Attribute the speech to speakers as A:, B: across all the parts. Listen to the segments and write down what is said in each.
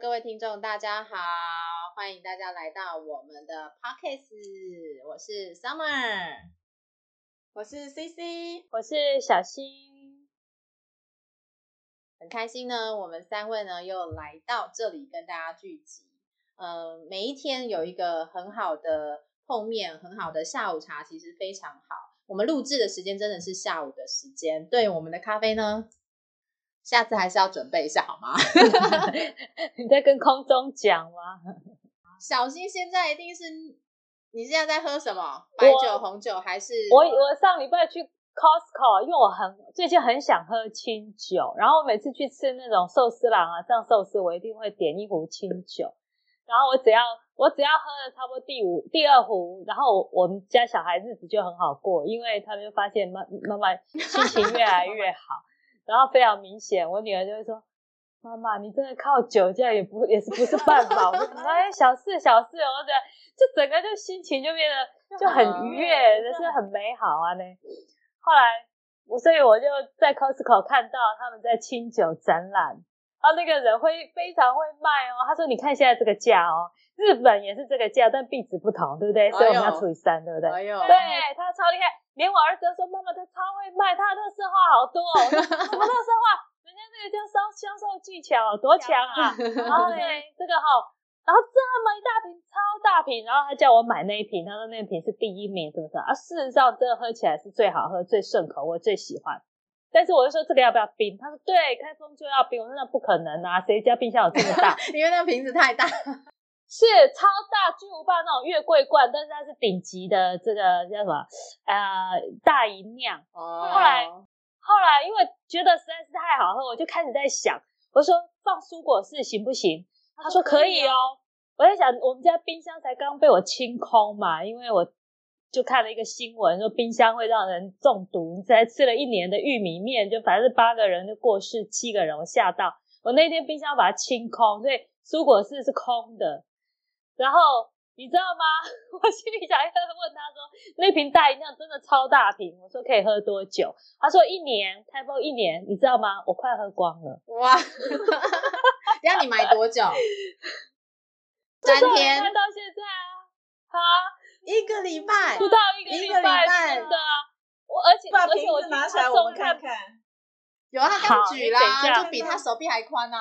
A: 各位听众，大家好，欢迎大家来到我们的 Podcast，我是 Summer，
B: 我是 CC，
C: 我是小新，
A: 很开心呢，我们三位呢又来到这里跟大家聚集。嗯，每一天有一个很好的碰面，很好的下午茶，其实非常好。我们录制的时间真的是下午的时间，对我们的咖啡呢。下次还是要准备一下好吗？
C: 你在跟空中讲吗？
A: 小新现在一定是你现在在喝什么？白酒、红酒还是？
C: 我我上礼拜去 Costco，因为我很最近很想喝清酒，然后每次去吃那种寿司郎啊，上寿司我一定会点一壶清酒，然后我只要我只要喝了差不多第五第二壶，然后我们家小孩日子就很好过，因为他们就发现妈妈妈心情越来越好。然后非常明显，我女儿就会说：“妈妈，你真的靠酒这样也不也是不是办法。”我说：“哎，小事小事。”我觉得就整个就心情就变得就很愉悦，就是很美好啊呢。后来我所以我就在 Costco 看到他们在清酒展览，啊，那个人会非常会卖哦。他说：“你看现在这个价哦，日本也是这个价，但币值不同，对不对？所以我们要除以三，对不对？”对，他超厉害。连我儿子都说：“妈妈，他超会卖，他的特色话好多。哦 什么特色话？人家这个叫销销售技巧多强啊！然后呢，这个哈，然后这么一大瓶，超大瓶。然后他叫我买那一瓶，他说那瓶是第一名，是不是啊？事实上，这个喝起来是最好喝、最顺口，我最喜欢。但是我就说这个要不要冰？他说对，开封就要冰。我说那不可能啊，谁家冰箱有这么大？
A: 因为那个瓶子太大。”
C: 是超大巨无霸那种月桂冠，但是它是顶级的这个叫什么？呃，大银酿。哦。后来，后来因为觉得实在是太好喝，我就开始在想，我说放蔬果是行不行？他说可以哦。我在想，我们家冰箱才刚被我清空嘛，因为我就看了一个新闻，说冰箱会让人中毒。你才吃了一年的玉米面，就反正是八个人就过世，七个人，我吓到。我那天冰箱把它清空，所以蔬果室是空的。然后你知道吗？我心里想要，问他说：“那瓶大饮料真的超大瓶。”我说：“可以喝多久？”他说：“一年，开封一年。”你知道吗？我快喝光了。哇！
A: 要你买多久？三天
C: 到现在啊？啊，
A: 一个礼拜
C: 不到一个礼拜，真的啊！我而且而且我
B: 拿起来我们看看，
A: 有啊，他刚举啦，就比他手臂还宽啊。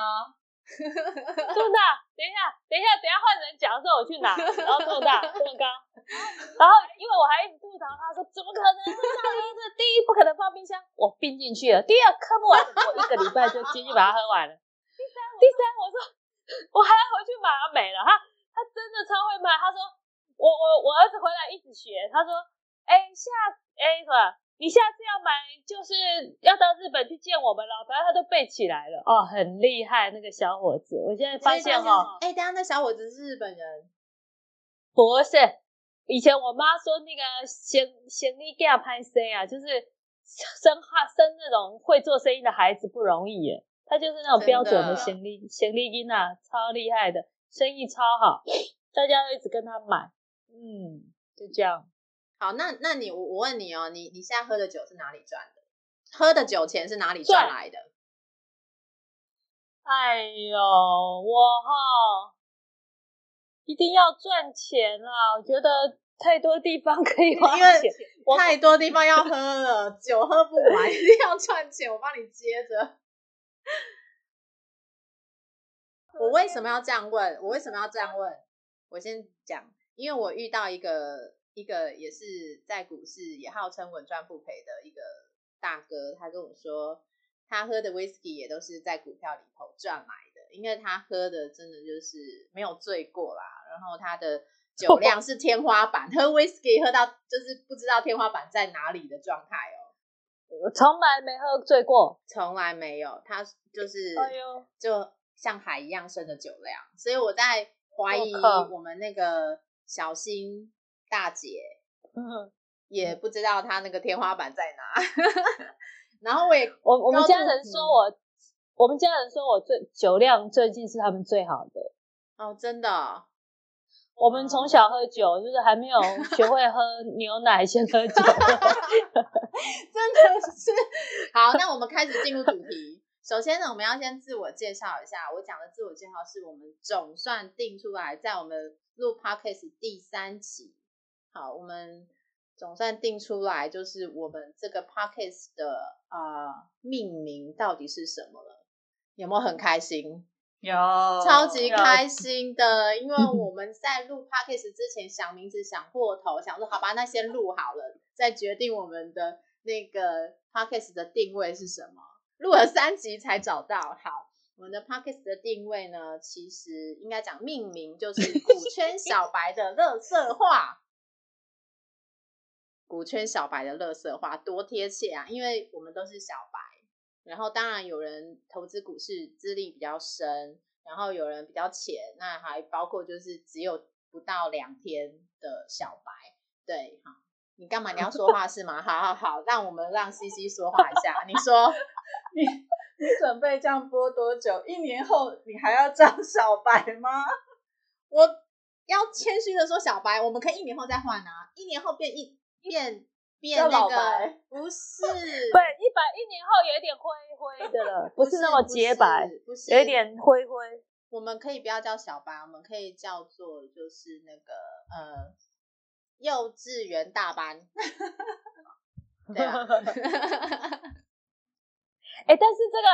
C: 这么大，等一下，等一下，等一下换人讲的时候我去拿，然后这么大，这么高，然后因为我还一直吐槽他说怎么可能？这这第一不可能放冰箱，我冰进去了。第二喝不完，我一个礼拜就继续把它喝完了。第三，第三，我说我还要回去买，它没了。他他真的超会买。他说我我我儿子回来一直学，他说哎下哎什么？你下次要买，就是要到日本去见我们了。反正他都背起来了哦，很厉害那个小伙子。我现在发现哈，
A: 哎，等下那小伙子是日本人，
C: 不是？以前我妈说那个行行李架拍生啊，就是生哈生那种会做生意的孩子不容易耶。他就是那种标准的行李行李金啊，超厉害的，生意超好，大家都一直跟他买。嗯，就这样。
A: 好，那那你我我问你哦，你你现在喝的酒是哪里赚的？喝的酒钱是哪里赚来的？
C: 哎呦，我哈一定要赚钱啊！我觉得太多地方可以花钱，
A: 太多地方要喝了，酒喝不完，一定要赚钱。我帮你接着。我为什么要这样问？我为什么要这样问？我先讲，因为我遇到一个。一个也是在股市也号称稳赚不赔的一个大哥，他跟我说，他喝的 whisky 也都是在股票里头赚来的，因为他喝的真的就是没有醉过啦。然后他的酒 量是天花板，喝 whisky 喝到就是不知道天花板在哪里的状态哦。
C: 我从来没喝醉过，
A: 从来没有。他就是就像海一样深的酒量，所以我在怀疑我们那个小新。大姐，也不知道他那个天花板在哪。然后我也，
C: 我我们家人说我，我们家人说我最酒量最近是他们最好的。
A: 哦，真的。
C: 我们从小喝酒，就是还没有学会喝牛奶先喝酒。真
A: 的是。好，那我们开始进入主题。首先呢，我们要先自我介绍一下。我讲的自我介绍是我们总算定出来，在我们录 podcast 第三集。好，我们总算定出来，就是我们这个 podcast 的啊命名到底是什么了？有没有很开心？
B: 有，
A: 超级开心的，因为我们在录 podcast 之前想名字想过头，想说好吧，那先录好了，再决定我们的那个 podcast 的定位是什么。录了三集才找到。好，我们的 podcast 的定位呢，其实应该讲命名就是 “股圈小白的乐色话”。股圈小白的乐色话多贴切啊！因为我们都是小白，然后当然有人投资股市资历比较深，然后有人比较浅，那还包括就是只有不到两天的小白。对，哈，你干嘛？你要说话是吗？好好好，让我们让 C C 说话一下。你说。
B: 你 你准备这样播多久？一年后你还要当小白吗？
A: 我要谦虚的说，小白，我们可以一年后再换啊，一年后变一变变那个，不是，
C: 对，一百一年后有点灰灰的了，不是那么洁白，
A: 不是
C: 有一点灰灰。
A: 我们可以不要叫小白，我们可以叫做就是那个呃幼稚园大班，对啊。
C: 哎，但是这个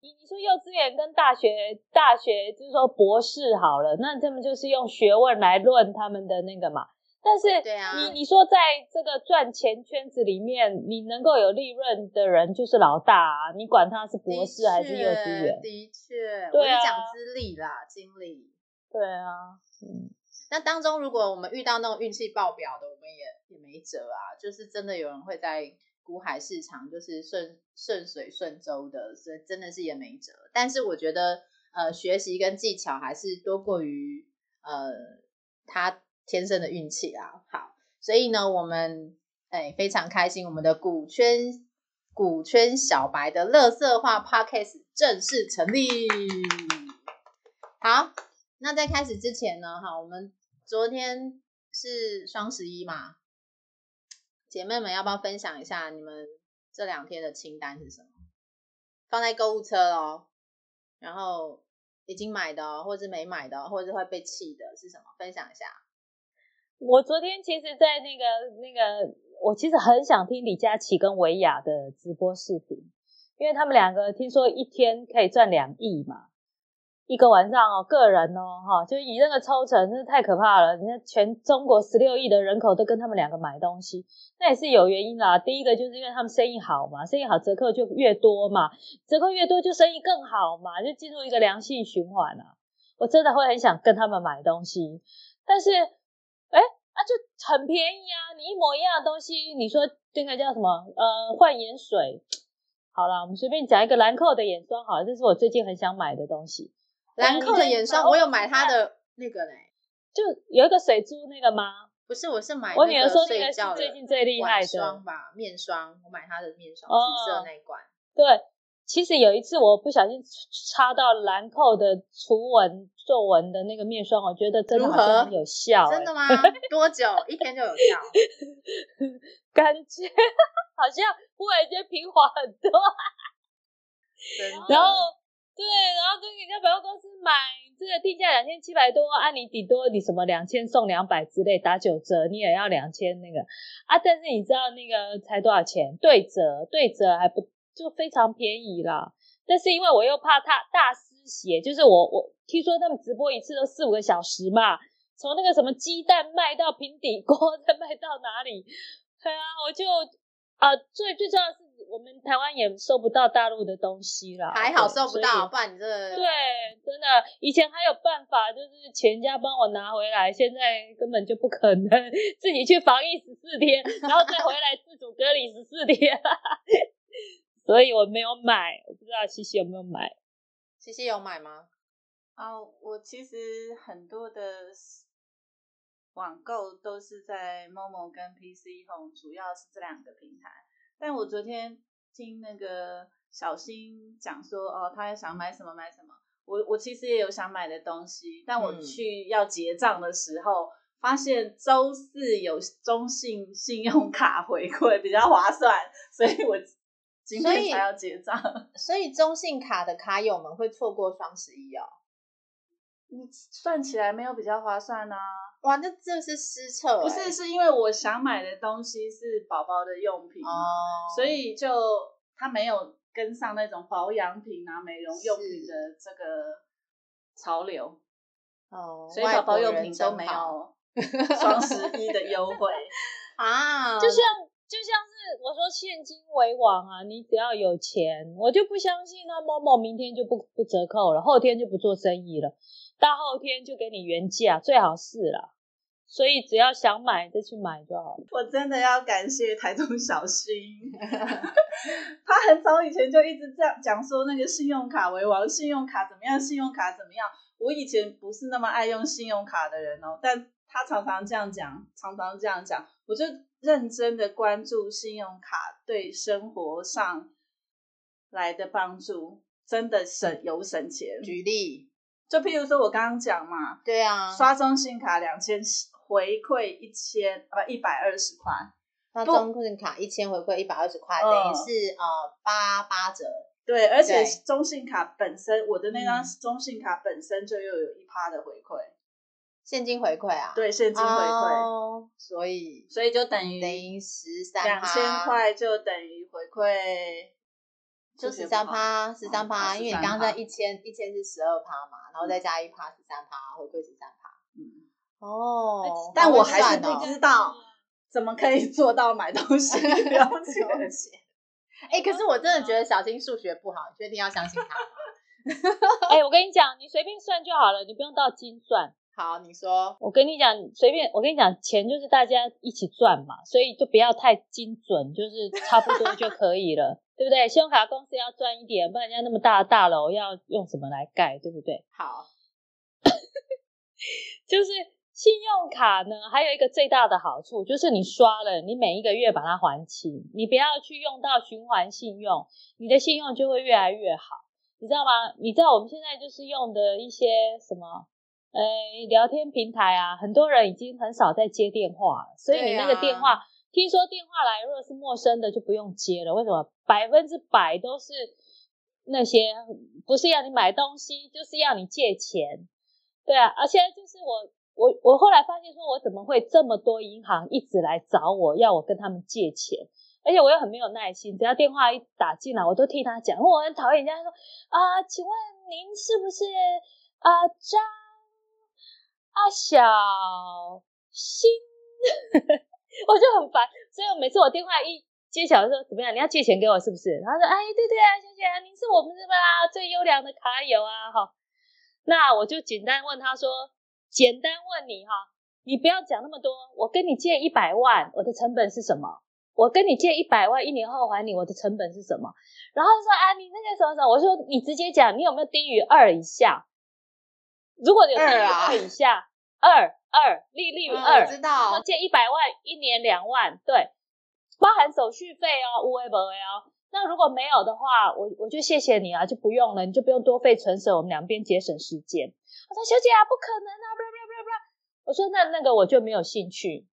C: 你你说幼稚园跟大学，大学就是说博士好了，那他们就是用学问来论他们的那个嘛。但是，
A: 对啊，
C: 你你说在这个赚钱圈子里面，你能够有利润的人就是老大啊，你管他是博士还是幼稚园？
A: 的确，
C: 对
A: 啊，讲资历啦，经历。
C: 对啊，嗯，
A: 那当中如果我们遇到那种运气爆表的，我们也也没辙啊，就是真的有人会在。股海市场就是顺顺水顺舟的，所以真的是也没辙。但是我觉得，呃，学习跟技巧还是多过于呃他天生的运气啊。好，所以呢，我们哎非常开心，我们的股圈股圈小白的乐色化 podcast 正式成立。好，那在开始之前呢，哈，我们昨天是双十一嘛。姐妹们，要不要分享一下你们这两天的清单是什么？放在购物车哦，然后已经买的，或者是没买的，或者是会被气的是什么？分享一下。
C: 我昨天其实，在那个那个，我其实很想听李佳琦跟维雅的直播视频，因为他们两个听说一天可以赚两亿嘛。一个晚上哦，个人哦，哈，就以那个抽成，真是太可怕了。你看，全中国十六亿的人口都跟他们两个买东西，那也是有原因啦。第一个就是因为他们生意好嘛，生意好折扣就越多嘛，折扣越多就生意更好嘛，就进入一个良性循环啊。我真的会很想跟他们买东西，但是，哎，啊，就很便宜啊，你一模一样的东西，你说这个叫什么？呃，焕颜水。好了，我们随便讲一个兰蔻的眼霜，好，这是我最近很想买的东西。
A: 兰蔻的眼霜，我有买它的那个嘞，
C: 就有一个水珠那个吗？
A: 不是，我是买
C: 我女儿说
A: 那
C: 个是最近最厉害的
A: 霜吧，面霜，我买它的面霜，紫色那一罐。
C: 对，其实有一次我不小心擦到兰蔻的除纹皱纹的那个面霜，我觉得真的好像很有效。
A: 真的吗？多久？一天就有效？
C: 感觉好像忽然间平滑很多。然后。对，然后跟人家百货公司买这个定价两千七百多，按你顶多你什么两千送两百之类打九折，你也要两千那个啊。但是你知道那个才多少钱？对折对折还不就非常便宜啦。但是因为我又怕他大失血，就是我我听说他们直播一次都四五个小时嘛，从那个什么鸡蛋卖到平底锅，再卖到哪里？对啊，我就啊最最重要的是。我们台湾也收不到大陆的东西了，
A: 还好收不到，不然你这
C: 对真的以前还有办法，就是全家帮我拿回来，现在根本就不可能自己去防疫十四天，然后再回来自主隔离十四天，所以我没有买，我不知道西西有没有买，
A: 西西有买吗？
B: 啊，我其实很多的网购都是在 Momo 跟 PC Home，主要是这两个平台。但我昨天听那个小新讲说，哦，他想买什么买什么。我我其实也有想买的东西，但我去要结账的时候，发现周四有中信信用卡回馈比较划算，所以我今天才要结账。
A: 所以中信卡的卡友们会错过双十一哦。
B: 你算起来没有比较划算啊？
A: 哇，那这是失策、欸，
B: 不是，是因为我想买的东西是宝宝的用品，
A: 哦，
B: 所以就它没有跟上那种保养品啊、美容用品的这个潮流，
A: 哦，
B: 所以宝宝用品都没有双十一的优惠。
A: 啊，
C: 就像就像是我说现金为王啊，你只要有钱，我就不相信那某某明天就不不折扣了，后天就不做生意了，大后天就给你原价，最好是啦。所以只要想买就去买就好了。
B: 我真的要感谢台中小新，他很早以前就一直这样讲说那个信用卡为王，信用卡怎么样，信用卡怎么样。我以前不是那么爱用信用卡的人哦，但他常常这样讲，常常这样讲，我就认真的关注信用卡对生活上来的帮助，真的省有省钱。
A: 举例，
B: 就譬如说我刚刚讲嘛，
A: 对啊，
B: 刷中信卡两千回馈一千啊不一百二十块，刷
A: 中信卡一千回馈一百二十块，
B: 嗯
A: 等于是呃八八折，
B: 对，而且中信卡本身，我的那张
A: 嗯。
B: 中信卡本身就又有一趴的回馈，
A: 现金回馈啊，
B: 对，现金回馈，
A: 哦，所以
B: 所以就等于
A: 等于十三
B: 两千，块就等于回馈，
A: 就十三趴，十三趴，
B: 哦
A: 因为你刚刚在一千，一千是十二趴嘛，然后再加一趴，十三趴，回馈十三趴。
B: 嗯，
A: 哦，
B: 但我还是不知道怎么可以 做到买东西不要
A: 了
B: 钱。
A: 哎，可是我真的觉得小新数学不好，你确定要相信他吗？
C: 哎、我跟你讲，你随便算就好了，你不用到精算。
A: 好，你说，
C: 我跟你讲，随便，我跟你讲，钱就是大家一起赚嘛，所以就不要太精准，就是差不多就可以了，对不对？信用卡公司要赚一点，不然人家那么大的大楼要用什么来盖，对不对？
A: 好，
C: 就是信用卡呢，还有一个最大的好处就是你刷了，你每一个月把它还清，你不要去用到循环信用，你的信用就会越来越好，你知道吗？你知道我们现在就是用的一些什么？呃，聊天平台啊，很多人已经很少在接电话了，所以你那个电话，听说电话来，如果是陌生的就不用接了。为什么？百分之百都是那些不是要你买东西，就是要你借钱。对啊，而且就是我我我后来发现说，我怎么会这么多银行一直来找我，要我跟他们借钱？而且我又很没有耐心，只要电话一打进来，我都替他讲。我很讨厌人家说啊、请问您是不是啊、张阿小新？我就很烦，所以我每次我电话一接起来就说怎么样，你要借钱给我是不是？然后说哎对对啊，小姐啊，您是我们这边啊最优良的卡友啊哈。那我就简单问他说，简单问你哈，你不要讲那么多，我跟你借一百万，我的成本是什么？我跟你借一百万，一年后还你，我的成本是什么？然后说啊，你那个什么什么，我说你直接讲，你有没有低于二以下？如果有低于
A: 二
C: 以下，二二利率
A: 嗯
C: 二，
A: 我知道
C: 我借一百万，一年两万，对，包含手续费哦，无为不为哦。那如果没有的话，我我就谢谢你啊，就不用了，你就不用多费唇舌，我们两边节省时间。我说小姐啊，不可能啊，不不不不，我说那那个我就没有兴趣。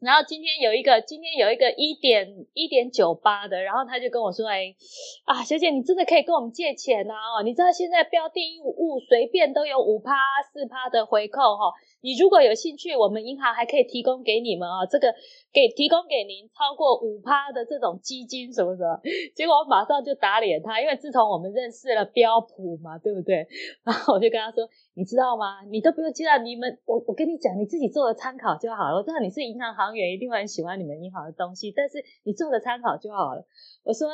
C: 然后今天有一个，今天有一个一点一点九八的，然后他就跟我说：“哎，啊，小姐，你真的可以跟我们借钱啊！哦，你知道现在标的物随便都有五趴、四趴的回扣哈、哦。你如果有兴趣，我们银行还可以提供给你们啊、这个给提供给您超过五趴的这种基金什么什么。结果我马上就打脸他，因为自从我们认识了标普嘛，对不对？然后我就跟他说：“你知道吗？你都不用知道，你们我我跟你讲，你自己做的参考就好了。我知道你是银行行员，一定会很喜欢你们银行的东西，但是你做的参考就好了。”我说，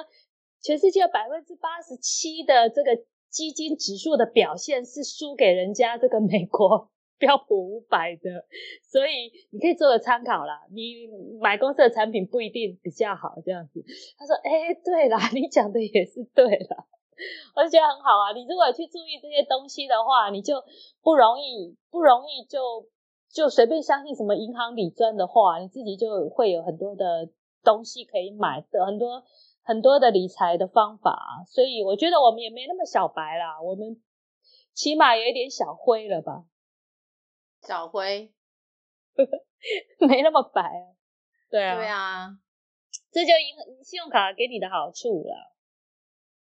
C: 全世界百分之八十七的这个基金指数的表现是输给人家这个美国标普五百的，所以你可以做个参考啦。你买公司的产品不一定比较好，这样子。他说：“哎，对啦，你讲的也是对啦。”我就觉得很好啊。你如果去注意这些东西的话，你就不容易不容易就就随便相信什么银行理专的话，你自己就会有很多的东西可以买的，很多很多的理财的方法。所以我觉得我们也没那么小白啦，我们起码有一点小灰了吧，
A: 小灰，
C: 没那么白啊。对啊，
A: 对啊，
C: 这就银信用卡给你的好处了。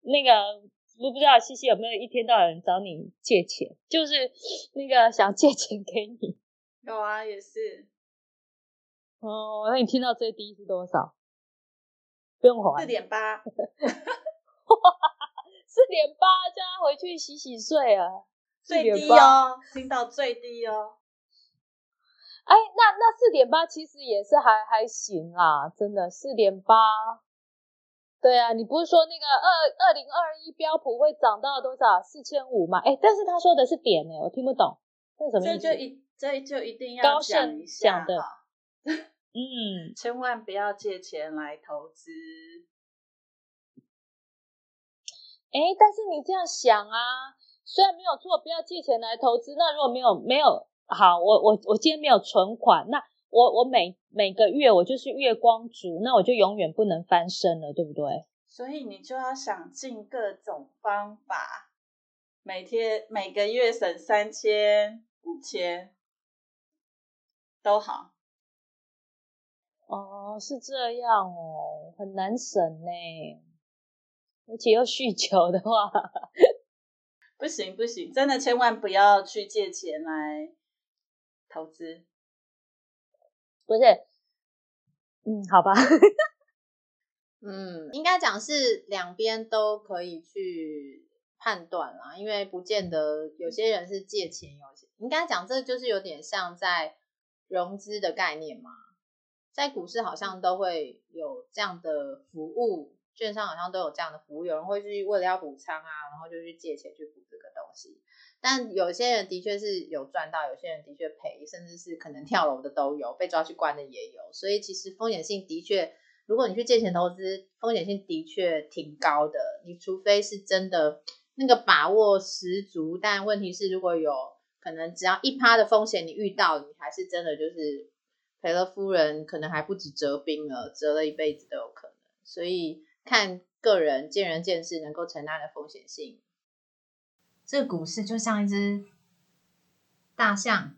C: 那个我不知道西西有没有一天到晚找你借钱，就是那个想借钱给你。
B: 有啊，也是。
C: 哦，那你听到最低是多少？不用还。
B: 四点八。
C: 四点八，叫他回去洗洗睡啊。
B: 最低哦，听到最低哦。
C: 哎，那那四点八其实也是还还行啦，真的四点八。对啊，你不是说那个二二零二一标普会涨到多少四千五吗？哎，但是他说的是点呢，我听不懂，这什么意思？
B: 这就一这就一定要
C: 高盛
B: 讲
C: 的，嗯，
B: 千万不要借钱来投资。
C: 哎，但是你这样想啊，虽然没有错，不要借钱来投资，那如果没有没有。好，我我我今天没有存款，那我我每每个月我就是月光族，那我就永远不能翻身了，对不对？
B: 所以你就要想尽各种方法，每天每个月省三千五千都好。
C: 哦，是这样哦，很难省呢，而且又酗酒的话，
B: 不行不行，真的千万不要去借钱来。投资
C: 不是，嗯，好吧，
A: 嗯，应该讲是两边都可以去判断啦，因为不见得有些人是借钱，有些应该讲这就是有点像在融资的概念嘛，在股市好像都会有这样的服务，券商好像都有这样的服务，有人会去为了要补仓啊，然后就去借钱去补这个东西。但有些人的确是有赚到，有些人的确赔，甚至是可能跳楼的都有，被抓去关的也有。所以其实风险性的确，如果你去借钱投资，风险性的确挺高的。你除非是真的那个把握十足，但问题是如果有可能只要一趴的风险你遇到，你还是真的就是赔了夫人，可能还不止折兵了，折了一辈子都有可能。所以看个人见仁见智，能够承担的风险性。这个股市就像一只大象，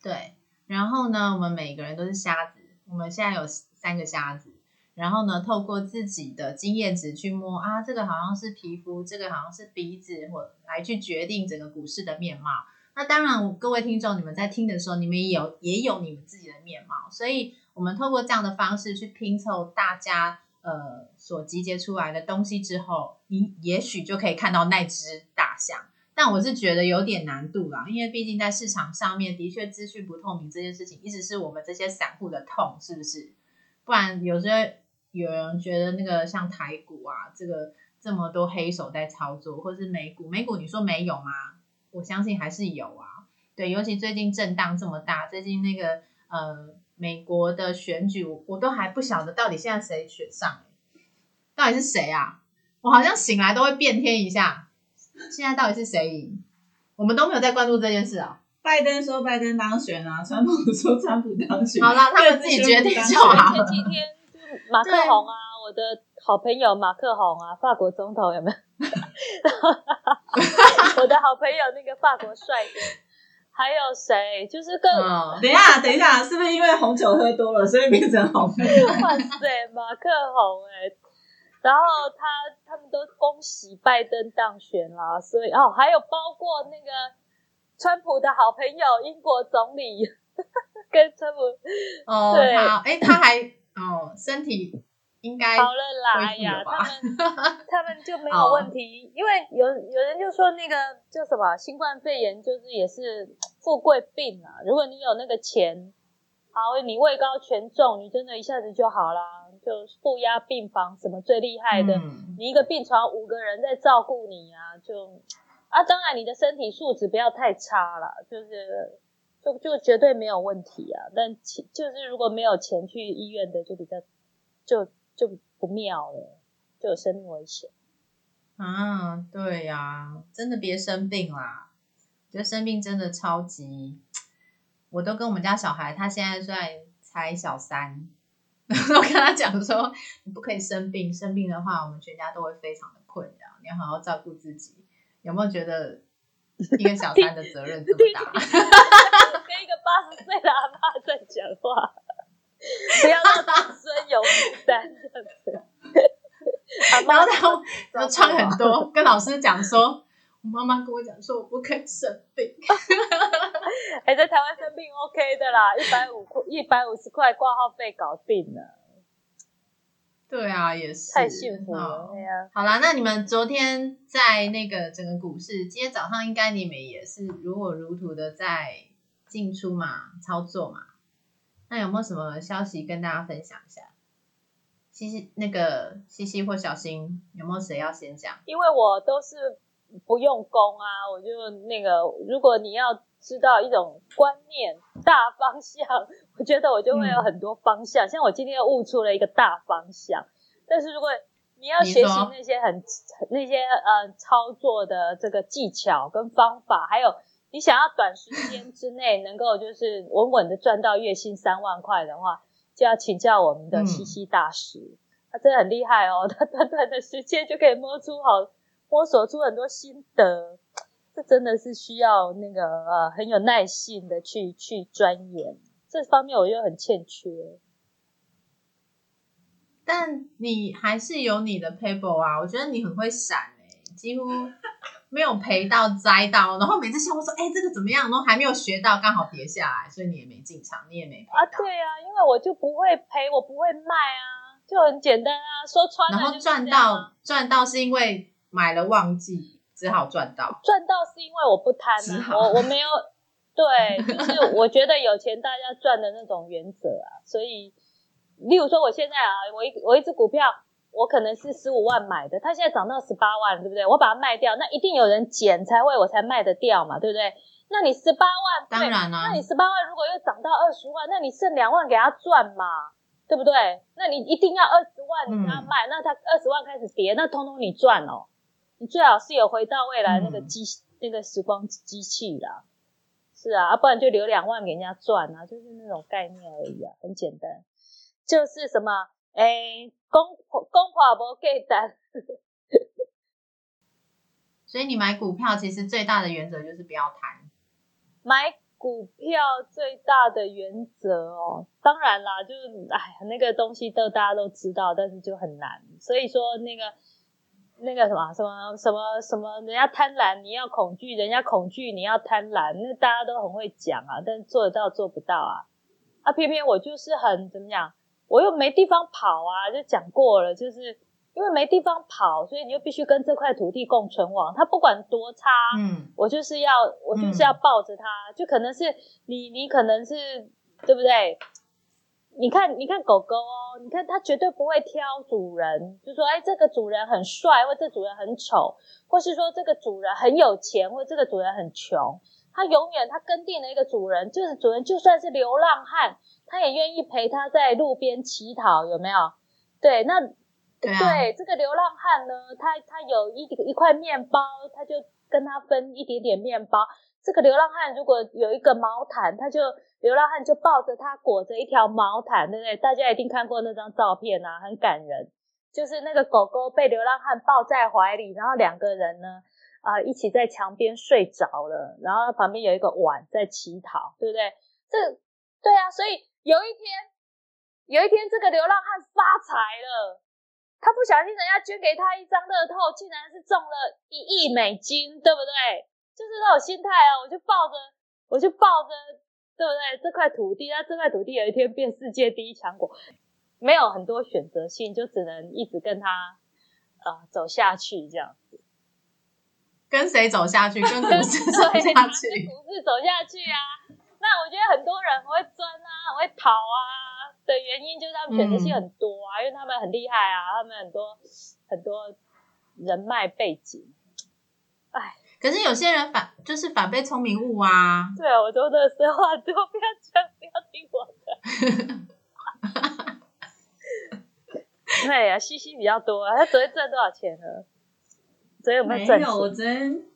A: 对。然后呢，我们每个人都是瞎子。我们现在有三个瞎子。然后呢，透过自己的经验值去摸啊，这个好像是皮肤，这个好像是鼻子，或来去决定整个股市的面貌。那当然，各位听众，你们在听的时候，你们也有也有你们自己的面貌。所以，我们透过这样的方式去拼凑大家。呃，所集结出来的东西之后，你也许就可以看到那只大象。但我是觉得有点难度啦，因为毕竟在市场上面，的确资讯不透明这件事情，一直是我们这些散户的痛，是不是？不然有时候有人觉得那个像台股啊，这个这么多黑手在操作，或是美股，美股你说没有吗？我相信还是有啊。对，尤其最近震荡这么大，最近那个呃。美国的选举，我都还不晓得到底现在谁选上，到底是谁啊？我好像醒来都会变天一下。现在到底是谁赢？我们都没有在关注这件事啊。
B: 拜登说拜登当选啊，川普说川普当选。
A: 好了，他们自己决定就好。
C: 前几天马克宏啊，我的好朋友马克宏啊，法国总统有没有？我的好朋友那个法国帅哥。还有谁？就是更……
B: 等一下，等一下，是不是因为红酒喝多了，所以变成红？
C: 哇塞，马克红哎！然后他他们都恭喜拜登当选啦，所以哦，还有包括那个川普的好朋友英国总理 跟川普
A: 哦，
C: 对，
A: 哎，他还哦，身体。应该
C: 好了啦，哎呀，他们 他们就没有问题，因为有有人就说那个叫什么新冠肺炎，就是也是富贵病啊。如果你有那个钱，好，你位高权重，你真的一下子就好啦，就负压病房什么最厉害的，你一个病床五个人在照顾你啊，就啊，当然你的身体素质不要太差了，就是就就绝对没有问题啊。但其就是如果没有钱去医院的，就比较就。就不妙了，就有生命危险
A: 啊！对呀，真的别生病啦！觉得生病真的超级，我都跟我们家小孩，他现在虽然才小三，我跟他讲说，你不可以生病，生病的话，我们全家都会非常的困扰。你要好好照顾自己。有没有觉得一个小三的责任这么大？
C: 跟一个八十岁的阿妈在讲话。不要让子孙有负担这样子。
A: 然后他他穿很多，跟老师讲说，我妈妈跟我讲说我不可以生病。
C: 哎，在台湾生病 OK 的啦，一百五块，一百五十块挂号费搞定了。
A: 对啊，也是
C: 太幸福了。对啊，
A: 好啦，那你们昨天在那个整个股市，今天早上应该你们也是如火如荼的在进出嘛，操作嘛。那有没有什么消息跟大家分享一下？西西，那个西西或小新，有没有谁要先讲？
C: 因为我都是不用功啊，我就那个，如果你要知道一种观念大方向。我觉得我就会有很多方向，像我今天又悟出了一个大方向。但是如果你要学习那些很那些呃操作的这个技巧跟方法，还有你想要短时间之内能够就是稳稳的赚到月薪三万块的话，就要请教我们的西西大师，他真的很厉害哦，他短短的时间就可以摸出好摸索出很多心得，这真的是需要那个呃很有耐性的去去钻研。这方面我又很欠缺，
A: 但你还是有你的 paper 啊，我觉得你很会闪哎，几乎没有赔到栽到，然后每次笑我说哎这个怎么样，然后还没有学到，刚好跌下来，所以你也没进场，你也没赔
C: 啊，对啊，因为我就不会赔，我不会卖啊，就很简单啊，说穿了。
A: 然后赚到赚到是因为买了忘记，只好赚到，
C: 赚到是因为我不贪啊，我我没有。对，就是我觉得有钱大家赚的那种原则啊，所以，例如说我现在啊，我一我一只股票，我可能是十五万买的，它现在涨到十八万，对不对？我把它卖掉，那一定有人捡才会我才卖得掉嘛，对不对？那你十八万，
A: 当然啦，
C: 那你十八万如果又涨到二十万，那你剩两万给他赚嘛，对不对？那你一定要二十万你给他卖，那他二十万开始跌，那通通你赚哦，你最好是有回到未来那个机那个时光机器啦。是啊，不然就留两万给人家赚啊，就是那种概念而已啊，很简单，就是什么，哎，公公婆不给单，
A: 所以你买股票其实最大的原则就是不要贪。
C: 买股票最大的原则哦，当然啦，就是哎，那个东西都大家都知道，但是就很难，所以说那个。那个什么什么什么什么，人家贪婪，你要恐惧；人家恐惧，你要贪婪。那大家都很会讲啊，但做得到做不到啊。啊，偏偏我就是很怎么讲，我又没地方跑啊，就讲过了，就是因为没地方跑，所以你就必须跟这块土地共存亡。它不管多差，嗯，我就是要我就是要抱着它，就可能是你你可能是对不对？你看，你看狗狗哦，你看它绝对不会挑主人，就说哎，这个主人很帅，或这主人很丑，或是说这个主人很有钱，或这个主人很穷，它永远它跟定了一个主人，就是主人就算是流浪汉，他也愿意陪他在路边乞讨，有没有？对，那对这个流浪汉呢，他他有一一块面包，他就跟他分一点点面包。这个流浪汉如果有一个毛毯，他就。流浪汉就抱着他裹着一条毛毯，对不对？大家一定看过那张照片啊，很感人。就是那个狗狗被流浪汉抱在怀里，然后两个人呢，啊，一起在墙边睡着了，然后旁边有一个碗在乞讨，对不对？这对啊，所以有一天，有一天这个流浪汉发财了，他不小心人家捐给他一张乐透，竟然是中了一亿美金，对不对？就是那种心态啊，我就抱着，我就抱着。对不对？这块土地，那这块土地有一天变世界第一强国，没有很多选择性，就只能一直跟他呃走下去这样子。
A: 跟谁走下去？跟 股市走下去。
C: 股市走下去啊！那我觉得很多人很会钻啊，很会逃啊的原因，就是他们选择性很多啊，因为他们很厉害啊，他们很多很多人脉背景。哎。
A: 可是有些人反就是反被聪明误啊！
C: 对啊，我说的实话，都不要讲，不要听我的。对呀，西西比较多啊。他昨天赚多少钱呢？昨天有没有赚？
B: 没有，我昨天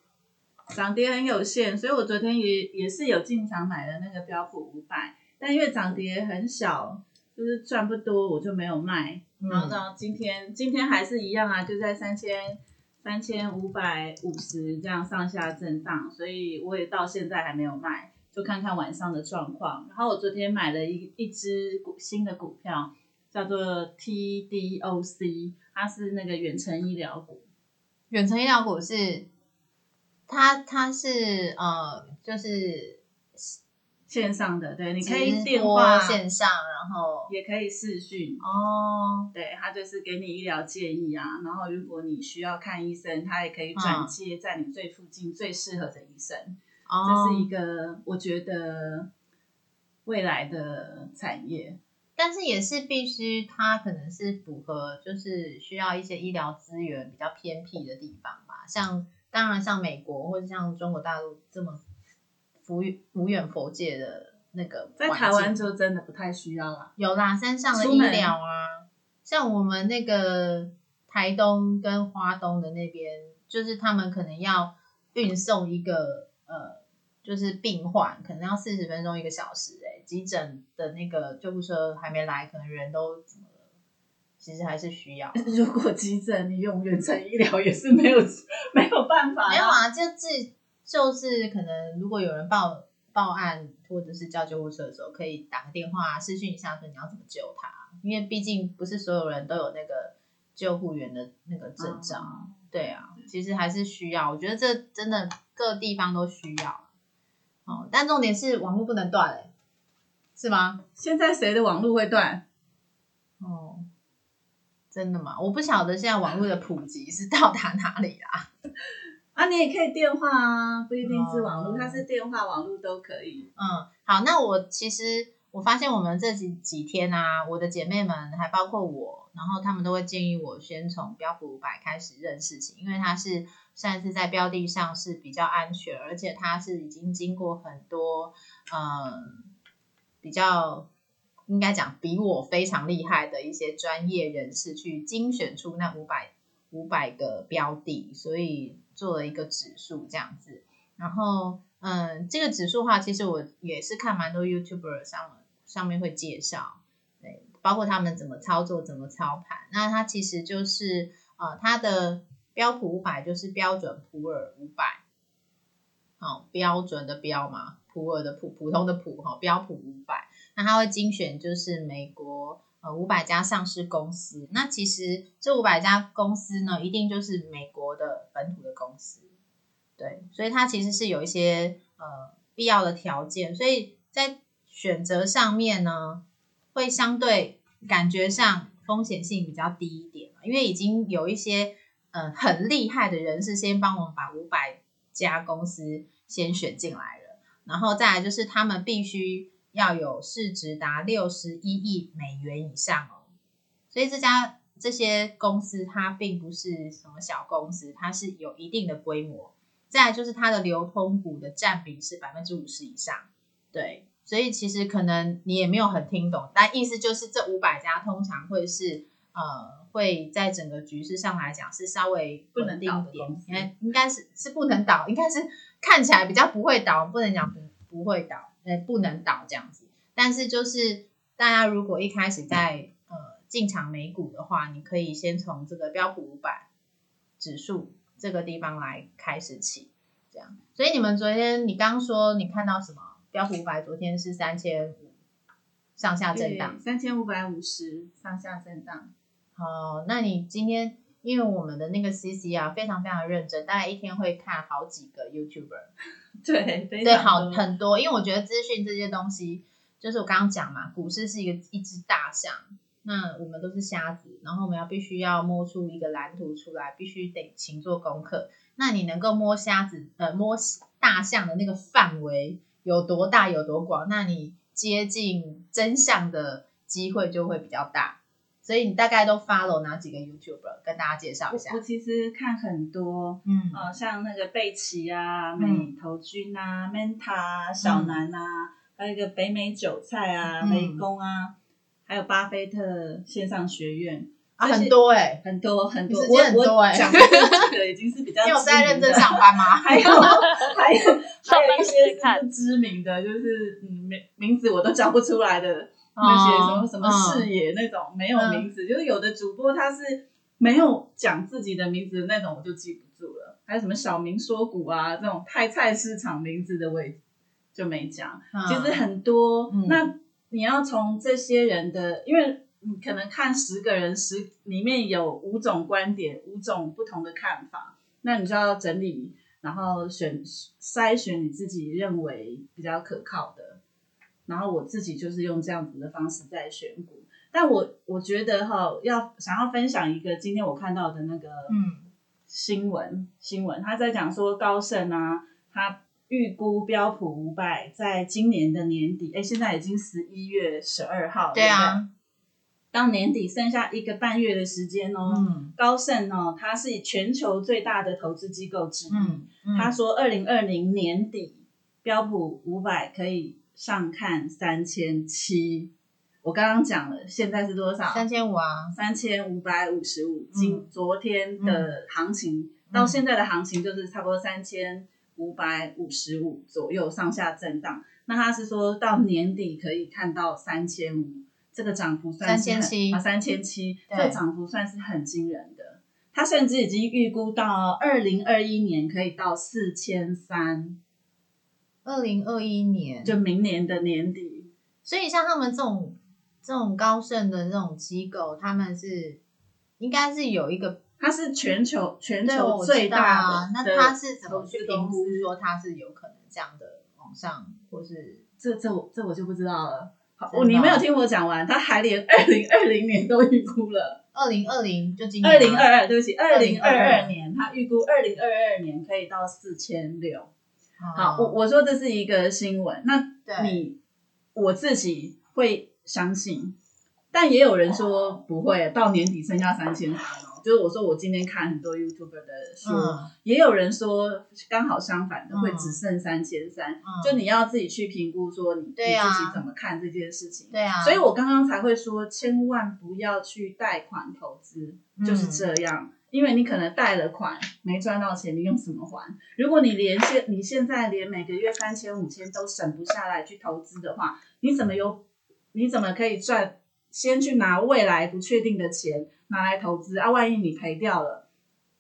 B: 涨跌很有限，所以我昨天也也是有进场买的那个标普五百，但因为涨跌很小，就是赚不多，我就没有卖。然后呢，今天今天还是一样啊，就在三千。三千五百五十这样上下震荡，所以我也到现在还没有卖，就看看晚上的状况。然后我昨天买了一一只股新的股票，叫做 TDOC，它是那个远程医疗股。
A: 远程医疗股是它它是呃就是
B: 线上的，对，你可以电话，
A: 线上，然后
B: 也可以视讯。
A: 哦
B: 对，他就是给你医疗建议啊，然后如果你需要看医生，他也可以转接在你最附近最适合的医生。
A: 哦，
B: 这是一个我觉得未来的产业。
A: 但是也是必须，它可能是符合，就是需要一些医疗资源比较偏僻的地方吧。像当然像美国或者像中国大陆这么无无远佛界的那个
B: 在台湾就真的不太需要了。
A: 有啦，山上的医疗啊，像我们那个台东跟花东的那边，就是他们可能要运送一个呃，就是病患，可能要四十分钟一个小时、欸，急诊的那个救护车还没来，可能人都怎么了？其实还是需要。
B: 如果急诊你用远程医疗也是没有没有办法的，
A: 没有啊，就自就是可能如果有人报报案或者是叫救护车的时候，可以打个电话私讯一下，说你要怎么救他，因为毕竟不是所有人都有那个救护员的那个证照。
B: 嗯
A: 对啊，其实还是需要，我觉得这真的各地方都需要。哦，但重点是网络不能断、欸，是吗？
B: 现在谁的网络会断？
A: 哦，真的吗？我不晓得现在网络的普及是到达哪里啦。
B: 啊，你也可以电话啊，不一定是网络，
A: 哦
B: 它是电话、网络都可以。
A: 嗯，好，那我其实我发现我们这几几天啊，我的姐妹们还包括我，然后他们都会建议我先从标普五百开始认事情，因为它是算是在标的上是比较安全，而且它是已经经过很多嗯比较应该讲比我非常厉害的一些专业人士去精选出那五百五百个标的，所以做了一个指数这样子。然后，嗯，这个指数的话，其实我也是看蛮多 YouTuber 上上面会介绍，对，包括他们怎么操作、怎么操盘。那它其实就是呃，它的标普五百就是标准普尔五百，好、标准的标嘛，普尔的普，普通的普哈、标普五百。那它会精选就是美国呃五百家上市公司。那其实这五百家公司呢，一定就是美国的本土的公司。对，所以它其实是有一些呃必要的条件，所以在选择上面呢，会相对感觉上风险性比较低一点，因为已经有一些呃很厉害的人士先帮我们把五百家公司先选进来了，然后再来就是他们必须要有市值达六十一亿美元以上哦，所以这家这些公司它并不是什么小公司，它是有一定的规模。再来就是它的流通股的占比是百分之五十以上，对，所以其实可能你也没有很听懂，但意思就是这五百家通常会是呃会在整个局势上来讲是稍微
B: 不能
A: 定
B: 倒的
A: 点应该应该是是不能倒，应该是看起来比较不会倒，不能讲不不会倒，呃不能倒这样子，但是就是大家如果一开始在呃进场美股的话，你可以先从这个标普五百指数这个地方来开始起，这样。所以你们昨天你刚说你看到什么？标普五百昨天是三千五上下震荡。
B: 三千五百五十上下震荡。
A: 好，那你今天因为我们的那个 CC 啊非常非常认真，大概一天会看好几个 YouTuber。
B: 对，
A: 对，好很多，因为我觉得资讯这些东西，就是我刚刚讲嘛，股市是一个一只大象，那我们都是瞎子，然后我们要必须要摸出一个蓝图出来，必须得勤做功课。那你能够摸瞎子呃摸大象的那个范围有多大有多广，那你接近真相的机会就会比较大。所以你大概都 follow 哪几个 YouTuber 跟大家介绍一下。
B: 我？其实看很多，
A: 嗯。
B: 呃，像那个贝奇啊、
A: 嗯。
B: 美头君啊、Manta 啊、小南啊，还有一个北美韭菜啊、
A: 嗯。
B: 雷公啊，还有巴菲特线上学院，
A: 啊，很多哎、
B: 很多很多，
A: 你时间很
B: 我
A: 多欸。
B: 我讲的这个已经是比较
A: 你有在认真
B: 的
A: 上班吗？
B: 还有还有还有一些
C: 时看。
B: 是不知名的，就是嗯名名字我都叫不出来的那些什么什么
A: 嗯
B: 视野那种没有名字，就是有的主播他是没有讲自己的名字的那种，我就记不住了。还有什么小明说股啊这种太菜市场名字的我也就没讲。
A: 嗯
B: 其实很多，
A: 嗯
B: 那你要从这些人的，因为你可能看十个人，十里面有五种观点，五种不同的看法，那你就要整理，然后选筛选你自己认为比较可靠的。然后我自己就是用这样子的方式在选股，但我我觉得哈，要想要分享一个今天我看到的那个
A: 嗯
B: 新闻，新闻他在讲说高盛啊，他预估标普五百在今年的年底，哎，现在已经十一月十二号，
A: 对啊，
B: 到年底剩下一个半月的时间哦。
A: 嗯
B: 高盛哦，它是全球最大的投资机构之一。
A: 嗯嗯，
B: 他说，二零二零年底标普五百可以上看三千七。我刚刚讲了，现在是多少？
A: 三千五啊，
B: 三千五百五十五。今昨天的行情、
A: 嗯
B: 到现在的行情就是差不多三千五百五十五左右上下震荡。那他是说到年底可以看到三千五，这个涨幅算是很
A: 3700
B: 啊，三千七，这个涨幅算是很惊人的。他甚至已经预估到二零二一年可以到四千三，
A: 二零二一年，
B: 就明年的年底。
A: 所以像他们这种这种高盛的这种机构，他们是应该是有一个
B: 它是全球全，球最大
A: 啊。那
B: 的
A: 他是怎么去评估说它是有可能这样的往上，或是
B: 这这我这我就不知道了。好，你没有听我讲完，他还连二零二零年都预估了。
A: 二零二零就今年
B: 二
A: 吗
B: 零二二，对不起，二零二二
A: 2022
B: 年他预估二零二二年可以到四千六。好，我
A: 哦
B: 我说这是一个新闻，那你我自己会相信，但也有人说不会，到年底剩下三千三哦。就是我说我今天看很多 YouTuber 的书，
A: 嗯
B: 也有人说刚好相反的，
A: 嗯
B: 会只剩三千三。
A: 嗯
B: 就你要自己去评估，说你、你自己怎么看这件事情。
A: 对啊，
B: 所以我刚刚才会说，千万不要去贷款投资，
A: 嗯
B: 就是这样。因为你可能贷了款没赚到钱，你用什么还？如果你连现你现在连每个月三千五千都省不下来去投资的话，你怎么有？你怎么可以赚？先去拿未来不确定的钱拿来投资啊？万一你赔掉了，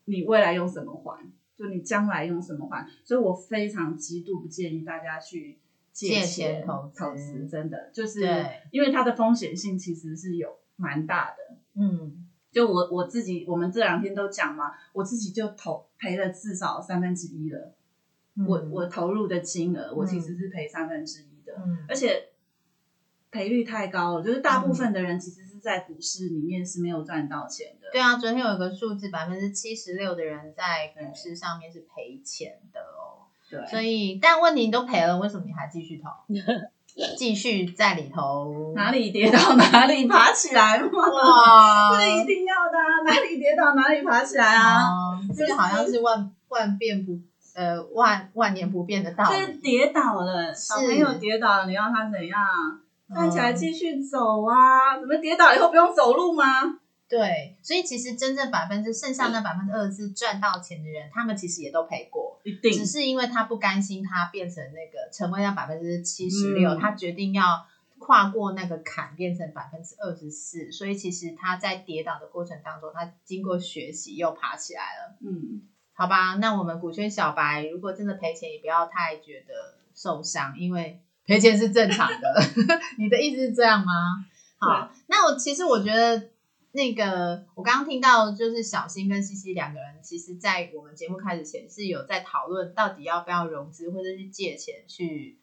B: 你未来用什么还？就你将来用什么还？所以我非常极度不建议大家去借
A: 借
B: 钱
A: 钱投资
B: 投资，真的就是因为它的风险性其实是有蛮大的。
A: 嗯
B: 就我我自己，我们这两天都讲嘛，我自己就投赔了至少三分之一了。
A: 嗯
B: 我我投入的金额，我其实是赔三分之一的，
A: 嗯
B: 而且赔率太高了，就是大部分的人其实是在股市里面是没有赚到钱的。
A: 对啊，昨天有一个数字，百分之七十六的人在股市上面是赔钱的哦。
B: 对，
A: 所以，但问题你都赔了，为什么你还继续投？继续在里头？
B: 哪里跌倒哪里爬起来嘛，
A: 哇，
B: 这一定要的啊！哪里跌倒哪里爬起来啊！
A: 哦这个好像是万万变不呃万万年不变的道
B: 就是
A: 理。
B: 跌倒了，小朋友跌倒了，你要他怎样？站起来
A: 嗯
B: 继续走啊！怎么跌倒以后不用走路吗？
A: 对，所以其实真正百分之剩下那百分之二十四赚到钱的人，他们其实也都赔过，
B: 一定
A: 只是因为他不甘心他变成那个成为那百分之七十六，
B: 嗯
A: 他决定要跨过那个坎，变成百分之二十四。所以其实他在跌倒的过程当中，他经过学习又爬起来了。
B: 嗯，
A: 好吧，那我们股圈小白如果真的赔钱，也不要太觉得受伤，因为赔钱是正常的。你的意思是这样吗？好，那我其实我觉得那个我刚刚听到，就是小新跟西西两个人，其实在我们节目开始前是有在讨论到底要不要融资或者是借钱去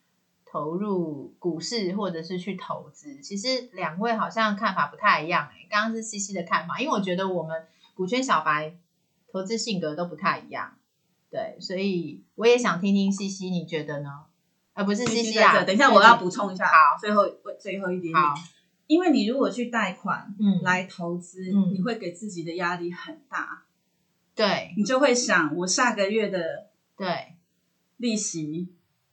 A: 投入股市或者是去投资。其实两位好像看法不太一样诶、刚刚是西西的看法，因为我觉得我们股圈小白投资性格都不太一样，对，所以我也想听听西西你觉得呢？而不是西西啊，
B: 等一下我要补充一下，
A: 好，
B: 最后最后一点点
A: 好，
B: 因为你如果去贷款
A: 嗯，
B: 来投资，
A: 嗯
B: 你会给自己的压力很大，
A: 对
B: 你就会想我下个月的
A: 对，
B: 利息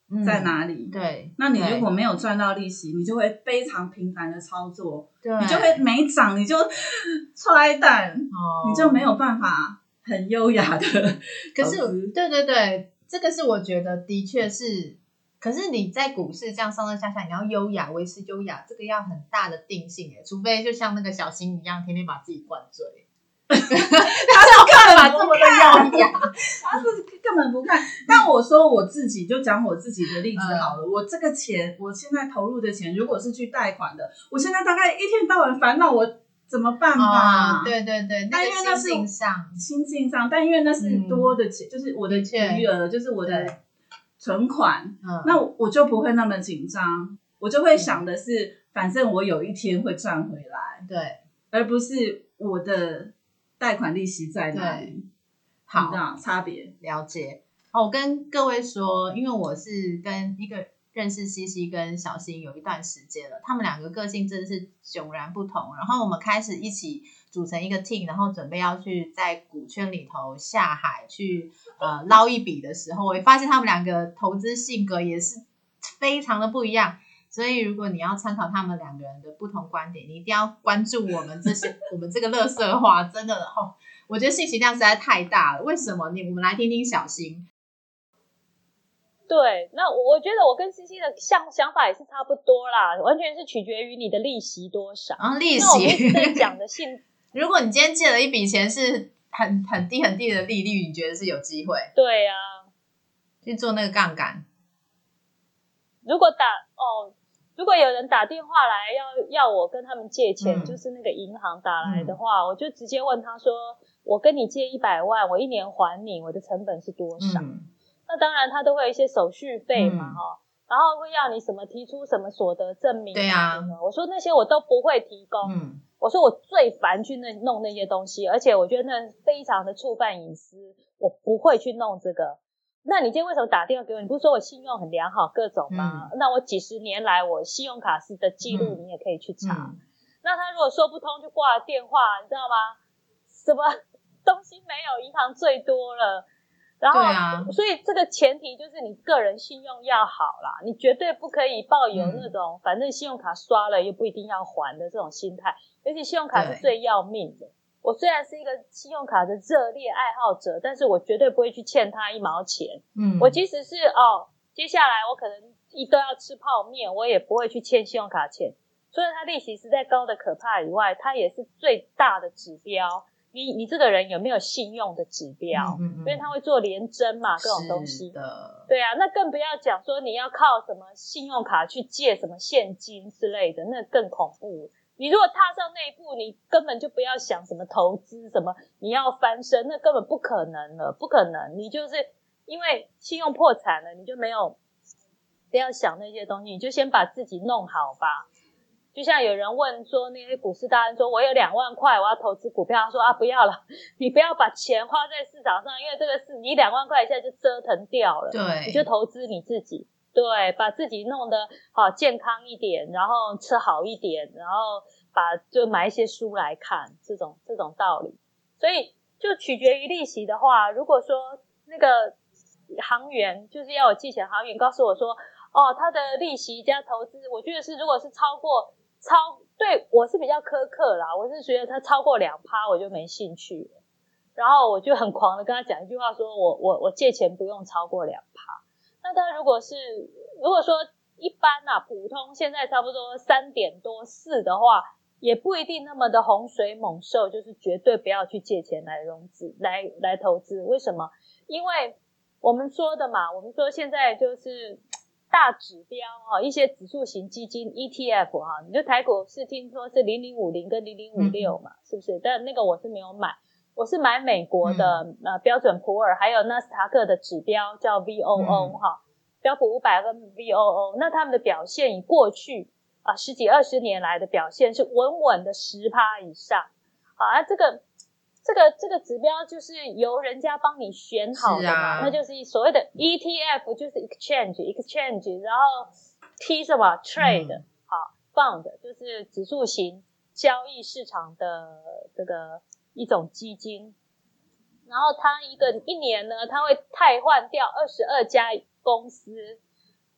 A: 嗯
B: 在？哪里？
A: 对，
B: 那你如果没有赚到利息，你就会非常频繁的操作，
A: 对，
B: 你就会没涨你就 踹蛋，
A: 哦，
B: 你就没有办法很优雅的
A: 可。是，对对对，这个是我觉得的确是。可是你在股市这样上上下下，你要优雅，维持优雅，这个要很大的定性诶，除非就像那个小新一样，天天把自己灌醉。
B: 他是
A: 干嘛这么的优雅？
B: 他是根本不看。但我说我自己，就讲我自己的例子好了。我这个钱，我现在投入的钱，如果是去贷款的，我现在大概一天到晚烦恼我怎么办吧？
A: 对对对，
B: 但因为那是
A: 心境上，
B: 心境上，但因为那是多的钱，就是我的余额，就是我的存款，
A: 嗯，
B: 那我就不会那么紧张，我就会想的是，反正我有一天会赚回来，
A: 对，
B: 而不是我的贷款利息在哪里。
A: 好，
B: 差别。
A: 了解。好，我跟各位说，因为我是跟一个认识西西跟小新有一段时间了，他们两个个性真的是迥然不同。然后我们开始一起组成一个 team，然后准备要去在股圈里头下海去呃捞一笔的时候，我发现他们两个投资性格也是非常的不一样。所以如果你要参考他们两个人的不同观点，你一定要关注我们这些我们这个乐色话，真的哦。我觉得信息量实在太大了，为什么？你我们来听听小新。
C: 对，那我觉得我跟西西的想想法也是差不多啦，完全是取决于你的利息多少。
A: 啊，利息
C: 在讲的 信，
A: 如果你今天借了一笔钱是很很低很低的利率，你觉得是有机会？
C: 对呀，
A: 去做那个杠杆。
C: 如果打哦。如果有人打电话来要要我跟他们借钱，就是那个银行打来的话，我就直接问他说：“我跟你借一百万，我一年还你，我的成本是多少？”那当然他都会有一些手续费嘛，哈，然后会要你什么提出什么所得证明，
A: 对呀。
C: 我说那些我都不会提供，我说我最烦去那弄那些东西，而且我觉得那非常的触犯隐私，我不会去弄这个。那你今天为什么打电话给我？你不是说我信用很良好，各种吗？那我几十年来我信用卡是的记录，你也可以去查。那他如果说不通就挂电话，你知道吗？什么 东西没有银行最多了？然后，所以这个前提就是你个人信用要好啦，你绝对不可以抱有那种反正信用卡刷了又不一定要还的这种心态，尤其信用卡是最要命的。我虽然是一个信用卡的热烈爱好者，但是我绝对不会去欠他一毛钱。嗯，我即使是哦，接下来我可能一都要吃泡面，我也不会去欠信用卡钱。除了它利息实在高的可怕以外，它也是最大的指标。你你这个人有没有信用的指标？嗯嗯，因为他会做连征嘛，各种东西
A: 的。
C: 对啊，那更不要讲说你要靠什么信用卡去借什么现金之类的，那更恐怖。你如果踏上那一步，你根本就不要想什么投资，什么你要翻身，那根本不可能了，不可能。你就是因为信用破产了，你就没有不要想那些东西，你就先把自己弄好吧。就像有人问说，那些股市大人说，我有两万块，我要投资股票，他说啊，不要了，你不要把钱花在市场上，因为这个是你两万块一下就折腾掉了，
A: 对，
C: 你就投资你自己。对，把自己弄得好健康一点，然后吃好一点，然后把就买一些书来看，这种这种道理。所以就取决于利息的话，如果说那个行员就是要我寄钱，行员告诉我说，哦，他的利息加投资，我觉得是如果是超过超，对我是比较苛刻啦，我是觉得他超过两趴，我就没兴趣。然后我就很狂的跟他讲一句话，说我我我借钱不用超过两趴。那他如果是如果说一般啊，普通现在差不多三点多四的话，也不一定那么的洪水猛兽，就是绝对不要去借钱来融资来来投资。为什么？因为我们说的嘛，我们说现在就是大指标哈，一些指数型基金 ETF 哈，你就台股是听说是零零五零跟零零五六嘛，是不是？但那个我是没有买。我是买美国的呃标准普尔，还有纳斯达克的指标叫 VOO 哈，标普五百跟 VOO，那他们的表现以过去啊十几二十年来的表现是稳稳的十趴以上，好啊，这个这个这个指标就是由人家帮你选好的嘛，那就是所谓的 ETF，就是 exchange exchange，然后 T 什么 trade 好 fund 就是指数型交易市场的这个。一种基金，然后它一个一年呢，它会汰换掉二十二家公司，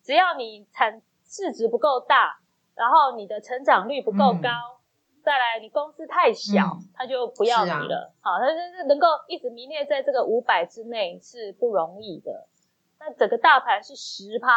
C: 只要你产市值不够大，然后你的成长率不够高，再来你公司太小，他就不要你了。好，他就是能够一直名列在这个五百之内是不容易的。那整个大盘是十趴，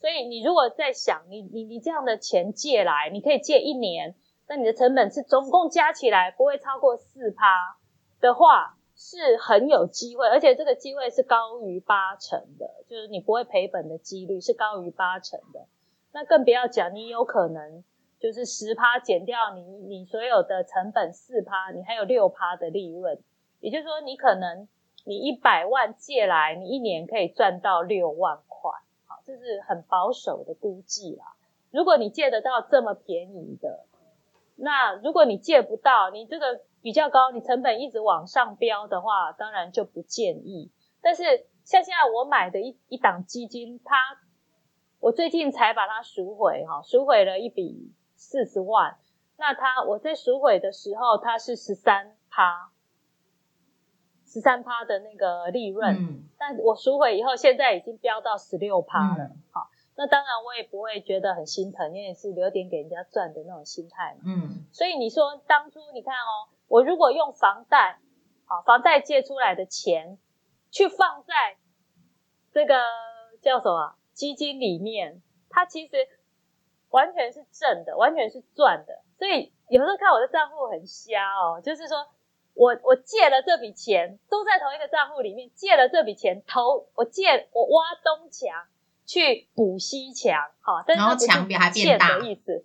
C: 所以你如果在想，你你你这样的钱借来，你可以借一年。那你的成本是总共加起来不会超过四趴，的话，是很有机会，而且这个机会是高于八成的，就是你不会赔本的几率是高于八成的。那更不要讲，你有可能就是十趴减掉你你所有的成本四趴，你还有六趴的利润，也就是说，你可能你一百万借来，你一年可以赚到六万块，好，这是很保守的估计啦。如果你借得到这么便宜的，那如果你借不到，你这个比较高，你成本一直往上飙的话，当然就不建议。但是像现在我买的一一档基金，它我最近才把它赎回哈，赎回了一笔四十万。那它我在赎回的时候，它是十三趴，十三趴的那个利润。
A: 嗯
C: 但我赎回以后，现在已经飙到十六趴了。
A: 嗯
C: 好，那当然我也不会觉得很心疼，因为是留点给人家赚的那种心态嘛。
A: 嗯
C: 所以你说当初你看哦，我如果用房贷，好，房贷借出来的钱去放在这个叫什么基金里面，它其实完全是正的，完全是赚的。所以有时候看我的账户很瞎哦，就是说我我借了这笔钱，都在同一个账户里面，借了这笔钱投我借我挖东墙去补西墙，好，但是
A: 然后
C: 那不是
A: 墙壁还变大
C: 的意思。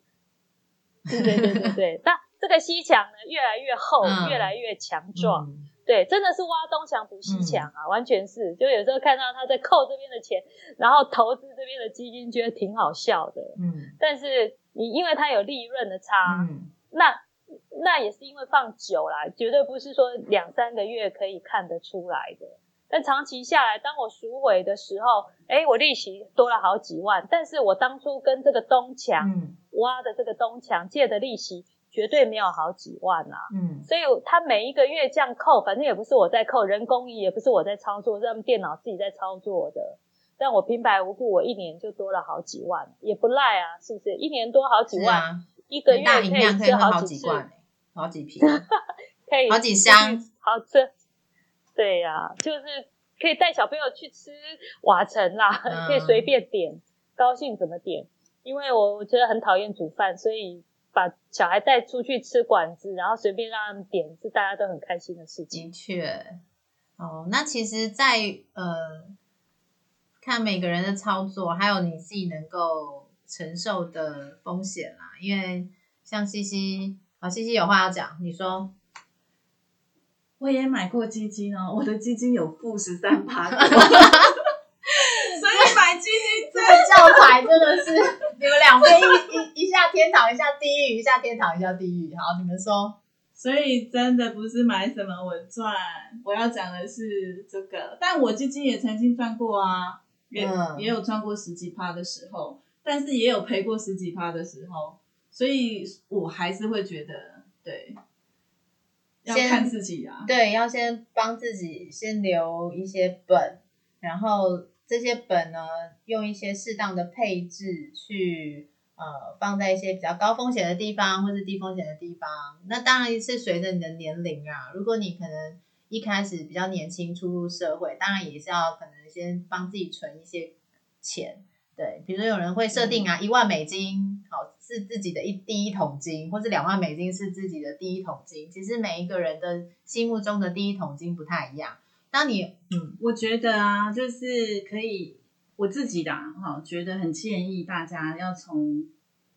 C: 对对对对对，那这个西墙呢越来越厚，
A: 嗯
C: 越来越强壮。
A: 嗯
C: 对，真的是挖东墙补西墙啊，完全是。就有时候看到他在扣这边的钱，然后投资这边的基金，觉得挺好笑的。
A: 嗯
C: 但是你因为它有利润的差，
A: 嗯
C: 那那也是因为放久啦，绝对不是说两三个月可以看得出来的。但长期下来，当我赎回的时候，哎，我利息多了好几万，但是我当初跟这个东墙、
A: 嗯
C: 挖的这个东墙借的利息，绝对没有好几万啊。
A: 嗯
C: 所以他每一个月这样扣，反正也不是我在扣，人工也不是我在操作，是他们电脑自己在操作的。但我平白无故，我一年就多了好几万，也不赖啊，是不是？一年多好几万，
A: 啊，
C: 一个月
A: 可以
C: 吃
A: 好
C: 好几次，
A: 几罐欸，好几瓶。
C: 可以
A: 好几箱，
C: 好吃。对呀、就是可以带小朋友去吃瓦城啦，
A: 嗯
C: 可以随便点，高兴怎么点。因为我我觉得很讨厌煮饭，所以把小孩带出去吃馆子，然后随便让他们点，是大家都很开心的事情。
A: 的确，哦，那其实在，呃看每个人的操作，还有你自己能够承受的风险啦。因为像西西，啊，西西有话要讲，你说，
B: 我也买过基金哦，我的基金有负十三趴，
A: 教材真的是你们两边一一一下天堂，一下地狱，一下天堂，一下地狱。好，你们说，
B: 所以真的不是买什么稳赚，我要讲的是这个。但我基金也曾经赚过啊，也、
A: 嗯
B: 也有赚过十几趴的时候，但是也有赔过十几趴的时候，所以我还是会觉得，对，要看自己啊。
A: 对，要先帮自己先留一些本，然后这些本呢，用一些适当的配置去呃放在一些比较高风险的地方，或是低风险的地方。那当然是随着你的年龄啊，如果你可能一开始比较年轻初入社会，当然也是要可能先帮自己存一些钱。对，比如说有人会设定啊，一万美金，好是自己的一第一桶金，或是两万美金是自己的第一桶金。其实每一个人的心目中的第一桶金不太一样。当你嗯
B: 我觉得啊，就是可以我自己的哈，觉得很建议大家要从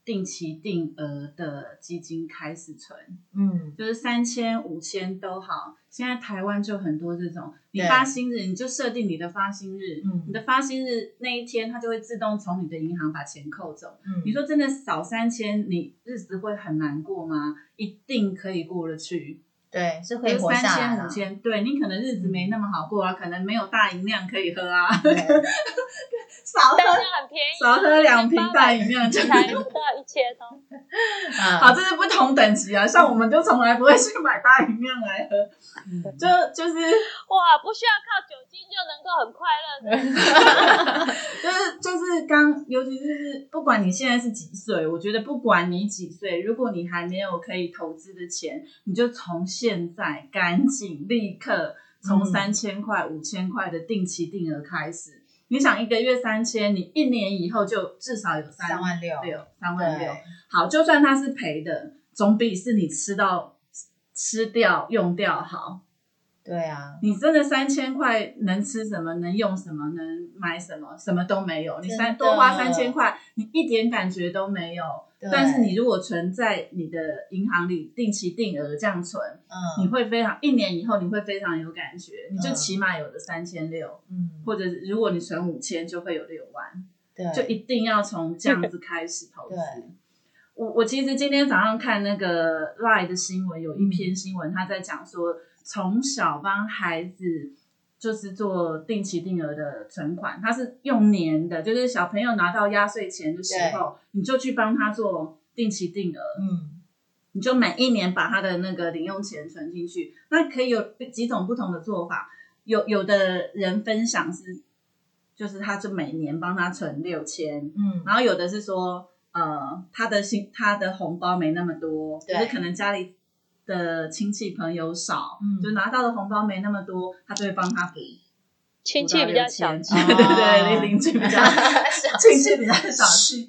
B: 定期定额的基金开始存，
A: 嗯
B: 就是三千、五千都好。现在台湾就很多这种，你
A: 对
B: 发薪日你就设定你的发薪日，
A: 嗯
B: 你的发薪日那一天，它就会自动从你的银行把钱扣走。
A: 嗯，
B: 你说真的少三千，你日子会很难过吗？一定可以过得去。
A: 对是
B: 就是
A: 会活
B: 三千、
A: 下来啦
B: 五千，对你可能日子没那么好过啊，可能没有大饮料可以喝啊，
A: 对。
B: 少喝
C: 很便宜，
B: 少喝两瓶大饮料就
C: 才不到一千
B: 好，这是不同等级啊。像我们就从来不会去买大饮料来喝，
A: 嗯。
B: 就就是
C: 哇，不需要靠酒精就能够很快乐的。
B: 就是就是刚，尤其是不管你现在是几岁，我觉得不管你几岁，如果你还没有可以投资的钱，你就从现在赶紧立刻从
A: 嗯
B: 三千块、五千块的定期定额开始。你想一个月三千，你一年以后就至少有三
A: 三万六
B: 六三万六。好，就算它是赔的，总比是你吃到吃掉用掉好。
A: 对啊，
B: 你真的三千块能吃什么，能用什么，能买什么，什么都没有。你三多花三千块，你一点感觉都没有。
A: 对。
B: 但是你如果存在你的银行里定期定额这样存，你
A: 嗯
B: 会非常一年以后你会非常有感觉，你就
A: 嗯
B: 起码有的三千六，
A: 嗯，
B: 或者如果你存五千就会有六万。
A: 对，
B: 就一定要从这样子开始投资。我我其实今天早上看那个 Line 的新闻，有一篇新闻，他在讲说，从小帮孩子就是做定期定额的存款，他是用年的，就是小朋友拿到压岁钱的时候，你就去帮他做定期定额，
A: 嗯
B: 你就每一年把他的那个零用钱存进去。那可以有几种不同的做法，有有的人分享是，就是他就每年帮他存六千，
A: 嗯
B: 然后有的是说，呃，他的薪他的红包没那么多，就
A: 对
B: 是可能家里的亲戚朋友少，
A: 嗯
B: 就拿到的红包没那么多，他就会帮他补。
C: 亲戚比较小，
B: 补到6000对对对，邻居比较 亲戚比较少，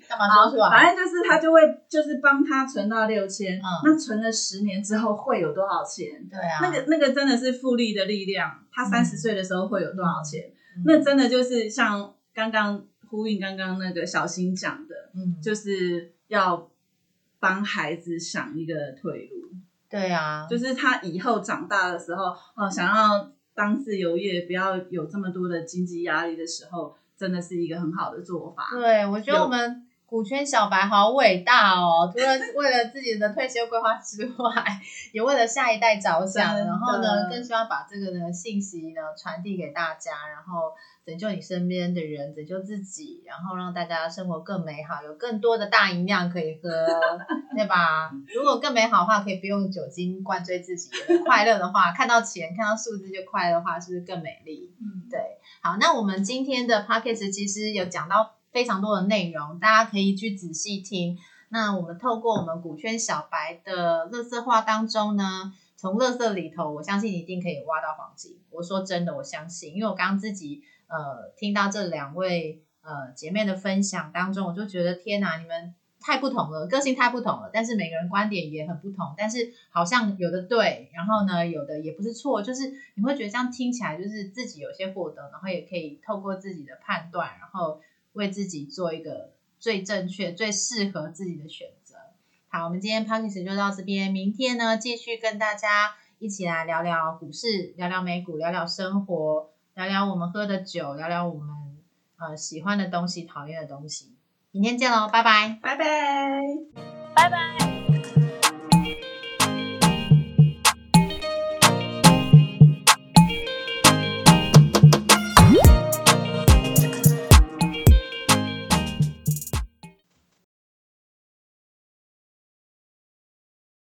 A: 干嘛说出来？
B: 反正就是他就会就是帮他存到六千、
A: 嗯
B: 那存了十年之后会有多少钱？
A: 对啊，
B: 那个那个真的是复利的力量，他三十岁的时候会有多少钱？
A: 嗯
B: 那真的就是像刚刚呼应刚刚那个小新讲的，
A: 嗯
B: 就是要帮孩子想一个退路，
A: 对啊，
B: 就是他以后长大的时候，哦，想要当自由业，不要有这么多的经济压力的时候，真的是一个很好的做法。
A: 对，我觉得我们股圈小白好伟大哦！除了 为了自己的退休规划之外，也为了下一代着想，然后呢，更希望把这个呢信息呢传递给大家，然后拯救你身边的人，拯救自己，然后让大家生活更美好，有更多的大饮料可以喝，对吧？如果更美好的话，可以不用酒精灌醉自己，快乐的话，看到钱看到数字就快乐的话，是不是更美丽？
B: 嗯，
A: 对，好，那我们今天的 p o c k e t 其实有讲到非常多的内容，大家可以去仔细听。那我们透过我们股圈小白的乐色话当中呢，从乐色里头，我相信你一定可以挖到黄金。我说真的，我相信，因为我刚刚自己呃听到这两位呃姐妹的分享当中，我就觉得天哪，你们太不同了，个性太不同了，但是每个人观点也很不同，但是好像有的对，然后呢有的也不是错，就是你会觉得这样听起来就是自己有些获得，然后也可以透过自己的判断，然后为自己做一个最正确、最适合自己的选择。好，我们今天 p o d c a s t 就到这边，明天呢继续跟大家一起来聊聊股市，聊聊美股，聊聊生活，聊聊我们喝的酒，聊聊我们呃喜欢的东西、讨厌的东西。明天见喽，拜拜。
B: 拜拜。
C: 拜拜。